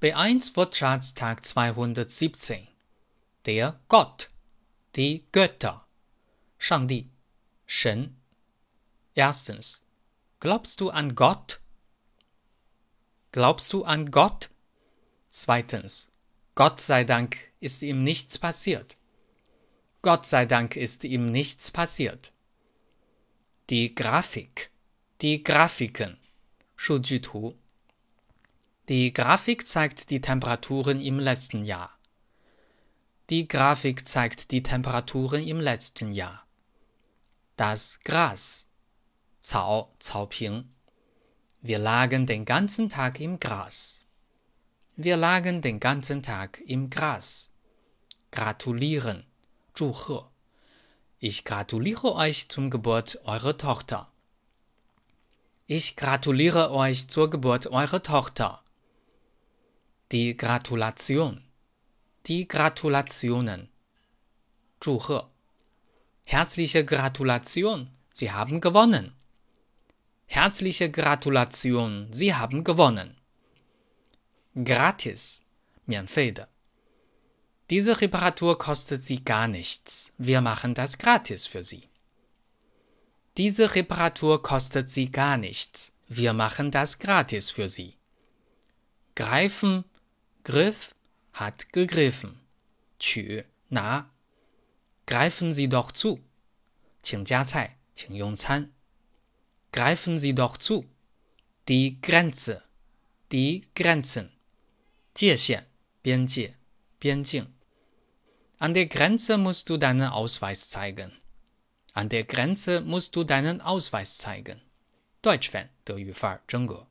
B1 Wortschatztag 217. Der Gott, die Götter, 上帝，神。Erstens. Glaubst du an Gott? Glaubst du an Gott? Zweitens. Gott sei Dank ist ihm nichts passiert. Gott sei Dank ist ihm nichts passiert. Die Grafik. Die Grafiken. 数据图。 die Grafik zeigt die Temperaturen im letzten Jahr. Die Grafik zeigt die Temperaturen im letzten Jahr. Das Gras. Cao, Caoping. Wir lagen den ganzen Tag im Gras. Wir lagen den ganzen Tag im Gras. Gratulieren. Zhuhe. Ich gratuliere euch zum Geburt eurer Tochter. Ich gratuliere euch zur Geburt eurer Tochter. Die Gratulation. Die Gratulationen. 祝贺. Herzliche Gratulation, Sie haben gewonnen. Herzliche Gratulation, Sie haben gewonnen. Gratis. 免费的. Diese Reparatur kostet Sie gar nichts. Wir machen das gratis für Sie. Diese Reparatur kostet Sie gar nichts. Wir machen das gratis für Sie. Greifen Griff hat gegriffen. 取拿 Greifen Sie doch zu. 请夹菜，请用餐。Greifen Sie doch zu. Die Grenze. Die Grenzen. 界限，边界，边境。An der Grenze musst du deinen Ausweis zeigen. An der Grenze musst du deinen Ausweis zeigen. Deutsch-Fan 德语范儿真格。